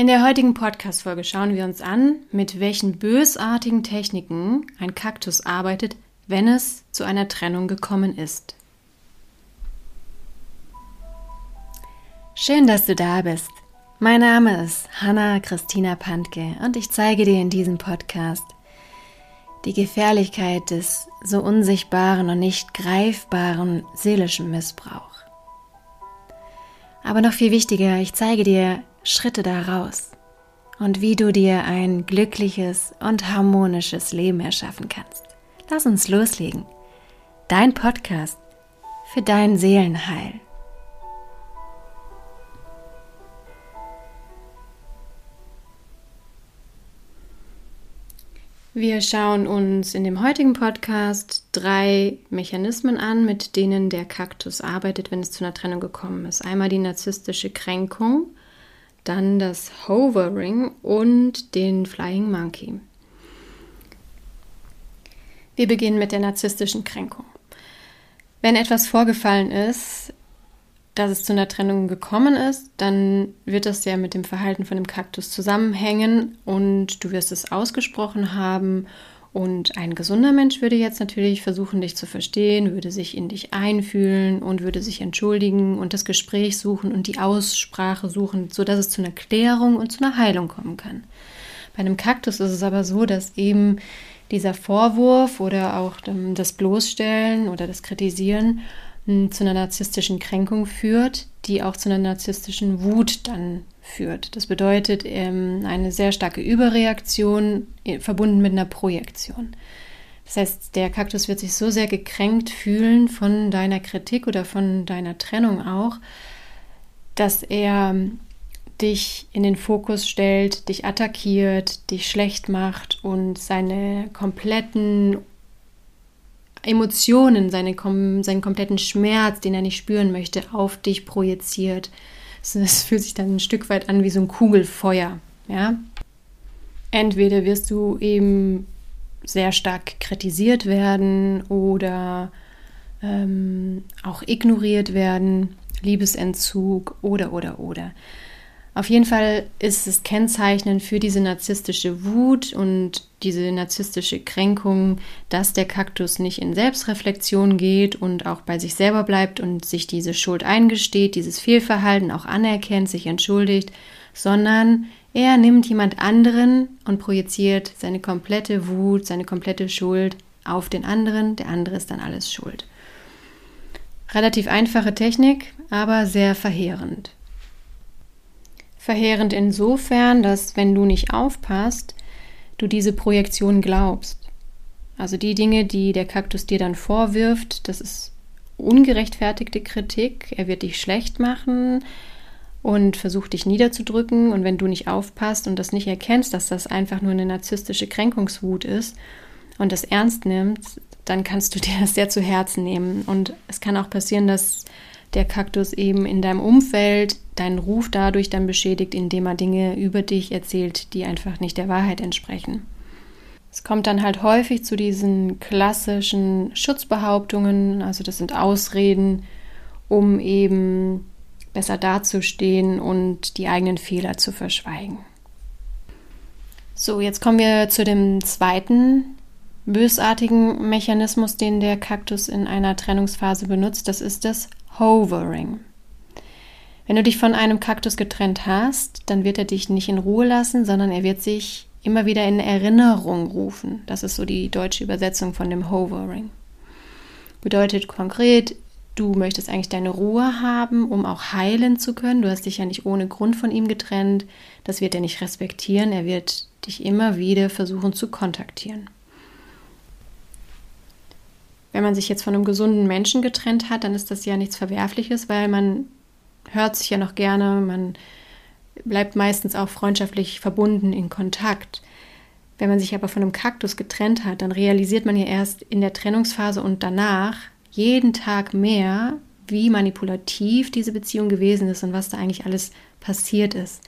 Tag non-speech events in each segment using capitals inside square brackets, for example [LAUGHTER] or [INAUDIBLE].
In der heutigen Podcast-Folge schauen wir uns an, mit welchen bösartigen Techniken ein Kaktus arbeitet, wenn es zu einer Trennung gekommen ist. Schön, dass du da bist. Mein Name ist Hanna Christina Pantke und ich zeige dir in diesem Podcast die Gefährlichkeit des so unsichtbaren und nicht greifbaren seelischen Missbrauchs. Aber noch viel wichtiger, ich zeige dir Schritte daraus und wie du dir ein glückliches und harmonisches Leben erschaffen kannst. Lass uns loslegen. Dein Podcast für dein Seelenheil. Wir schauen uns in dem heutigen Podcast drei Mechanismen an, mit denen der Kaktus arbeitet, wenn es zu einer Trennung gekommen ist. Einmal die narzisstische Kränkung, dann das Hovering und den Flying Monkey. Wir beginnen mit der narzisstischen Kränkung. Wenn etwas vorgefallen ist, dass es zu einer Trennung gekommen ist, dann wird das ja mit dem Verhalten von dem Kaktus zusammenhängen und du wirst es ausgesprochen haben. Und ein gesunder Mensch würde jetzt natürlich versuchen, dich zu verstehen, würde sich in dich einfühlen und würde sich entschuldigen und das Gespräch suchen und die Aussprache suchen, sodass es zu einer Klärung und zu einer Heilung kommen kann. Bei einem Kaktus ist es aber so, dass eben dieser Vorwurf oder auch das Bloßstellen oder das Kritisieren zu einer narzisstischen Kränkung führt, die auch zu einer narzisstischen Wut dann führt. Das bedeutet ähm, eine sehr starke Überreaktion äh, verbunden mit einer Projektion. Das heißt, der Kaktus wird sich so sehr gekränkt fühlen von deiner Kritik oder von deiner Trennung auch, dass er dich in den Fokus stellt, dich attackiert, dich schlecht macht und seine kompletten Emotionen, seine, seinen kompletten Schmerz, den er nicht spüren möchte, auf dich projiziert. Es fühlt sich dann ein Stück weit an wie so ein Kugelfeuer. Ja? Entweder wirst du eben sehr stark kritisiert werden oder ähm, auch ignoriert werden, Liebesentzug oder oder oder. Auf jeden Fall ist es kennzeichnend für diese narzisstische Wut und diese narzisstische Kränkung, dass der Kaktus nicht in Selbstreflexion geht und auch bei sich selber bleibt und sich diese Schuld eingesteht, dieses Fehlverhalten auch anerkennt, sich entschuldigt, sondern er nimmt jemand anderen und projiziert seine komplette Wut, seine komplette Schuld auf den anderen, der andere ist dann alles schuld. Relativ einfache Technik, aber sehr verheerend. Verheerend insofern, dass wenn du nicht aufpasst, du diese Projektion glaubst. Also die Dinge, die der Kaktus dir dann vorwirft, das ist ungerechtfertigte Kritik. Er wird dich schlecht machen und versucht dich niederzudrücken. Und wenn du nicht aufpasst und das nicht erkennst, dass das einfach nur eine narzisstische Kränkungswut ist und das ernst nimmst, dann kannst du [LAUGHS] dir das sehr zu Herzen nehmen. Und es kann auch passieren, dass der Kaktus eben in deinem Umfeld deinen Ruf dadurch dann beschädigt, indem er Dinge über dich erzählt, die einfach nicht der Wahrheit entsprechen. Es kommt dann halt häufig zu diesen klassischen Schutzbehauptungen, also das sind Ausreden, um eben besser dazustehen und die eigenen Fehler zu verschweigen. So, jetzt kommen wir zu dem zweiten bösartigen Mechanismus, den der Kaktus in einer Trennungsphase benutzt. Das ist das Hovering. Wenn du dich von einem Kaktus getrennt hast, dann wird er dich nicht in Ruhe lassen, sondern er wird sich immer wieder in Erinnerung rufen. Das ist so die deutsche Übersetzung von dem Hovering. Bedeutet konkret, du möchtest eigentlich deine Ruhe haben, um auch heilen zu können. Du hast dich ja nicht ohne Grund von ihm getrennt. Das wird er nicht respektieren. Er wird dich immer wieder versuchen zu kontaktieren. Wenn man sich jetzt von einem gesunden Menschen getrennt hat, dann ist das ja nichts Verwerfliches, weil man hört sich ja noch gerne, man bleibt meistens auch freundschaftlich verbunden in Kontakt. Wenn man sich aber von einem Kaktus getrennt hat, dann realisiert man ja erst in der Trennungsphase und danach jeden Tag mehr, wie manipulativ diese Beziehung gewesen ist und was da eigentlich alles passiert ist.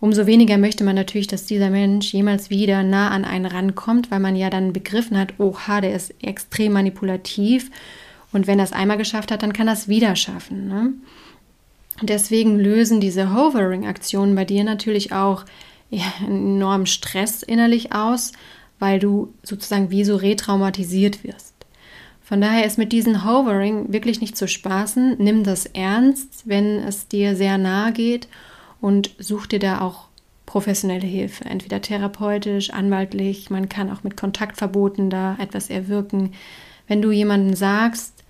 Umso weniger möchte man natürlich, dass dieser Mensch jemals wieder nah an einen rankommt, weil man ja dann begriffen hat, oha, der ist extrem manipulativ und wenn er es einmal geschafft hat, dann kann er es wieder schaffen. Ne? Deswegen lösen diese Hovering-Aktionen bei dir natürlich auch enormen Stress innerlich aus, weil du sozusagen wie so retraumatisiert wirst. Von daher ist mit diesem Hovering wirklich nicht zu spaßen. Nimm das ernst, wenn es dir sehr nahe geht und such dir da auch professionelle Hilfe, entweder therapeutisch, anwaltlich, man kann auch mit Kontaktverboten da etwas erwirken. Wenn du jemanden sagst,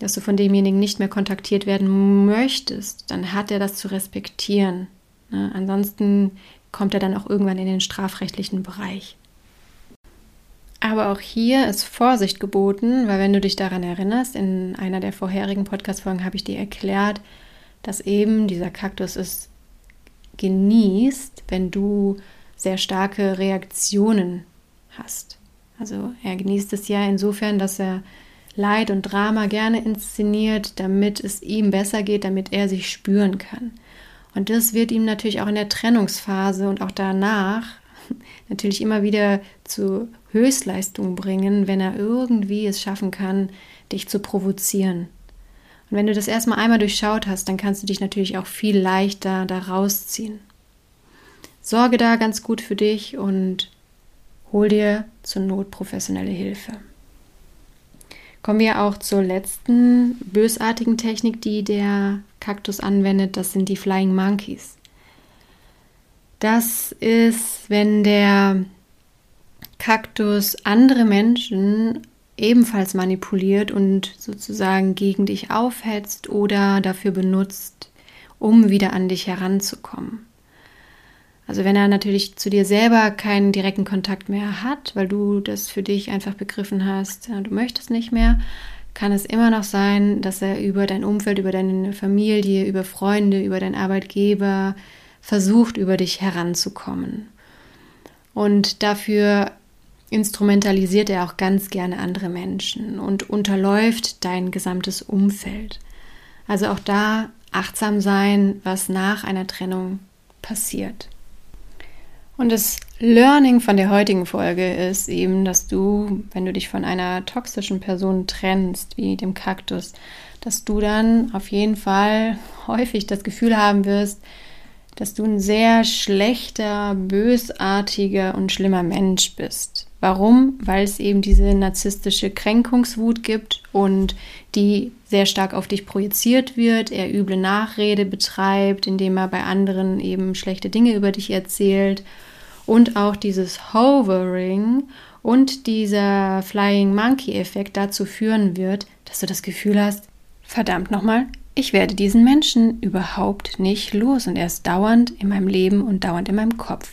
dass du von demjenigen nicht mehr kontaktiert werden möchtest, dann hat er das zu respektieren. Ne? Ansonsten kommt er dann auch irgendwann in den strafrechtlichen Bereich. Aber auch hier ist Vorsicht geboten, weil wenn du dich daran erinnerst, in einer der vorherigen Podcast-Folgen habe ich dir erklärt, dass eben dieser Kaktus es genießt, wenn du sehr starke Reaktionen hast. Also er genießt es ja insofern, dass er Leid und Drama gerne inszeniert, damit es ihm besser geht, damit er sich spüren kann. Und das wird ihm natürlich auch in der Trennungsphase und auch danach [LAUGHS] natürlich immer wieder zu Höchstleistung bringen, wenn er irgendwie es schaffen kann, dich zu provozieren. Und wenn du das erstmal einmal durchschaut hast, dann kannst du dich natürlich auch viel leichter da rausziehen. Sorge da ganz gut für dich und hol dir zur Not professionelle Hilfe. Kommen wir auch zur letzten bösartigen Technik, die der Kaktus anwendet. Das sind die Flying Monkeys. Das ist, wenn der Kaktus andere Menschen ebenfalls manipuliert und sozusagen gegen dich aufhetzt oder dafür benutzt, um wieder an dich heranzukommen. Also wenn er natürlich zu dir selber keinen direkten Kontakt mehr hat, weil du das für dich einfach begriffen hast, ja, du möchtest nicht mehr, kann es immer noch sein, dass er über dein Umfeld, über deine Familie, über Freunde, über deinen Arbeitgeber versucht, über dich heranzukommen. Und dafür instrumentalisiert er auch ganz gerne andere Menschen und unterläuft dein gesamtes Umfeld. Also auch da achtsam sein, was nach einer Trennung passiert. Und das Learning von der heutigen Folge ist eben, dass du, wenn du dich von einer toxischen Person trennst, wie dem Kaktus, dass du dann auf jeden Fall häufig das Gefühl haben wirst, dass du ein sehr schlechter, bösartiger und schlimmer Mensch bist. Warum? Weil es eben diese narzisstische Kränkungswut gibt und die sehr stark auf dich projiziert wird, er üble Nachrede betreibt, indem er bei anderen eben schlechte Dinge über dich erzählt und auch dieses Hovering und dieser Flying Monkey Effekt dazu führen wird, dass du das Gefühl hast, verdammt nochmal, ich werde diesen Menschen überhaupt nicht los und er ist dauernd in meinem Leben und dauernd in meinem Kopf.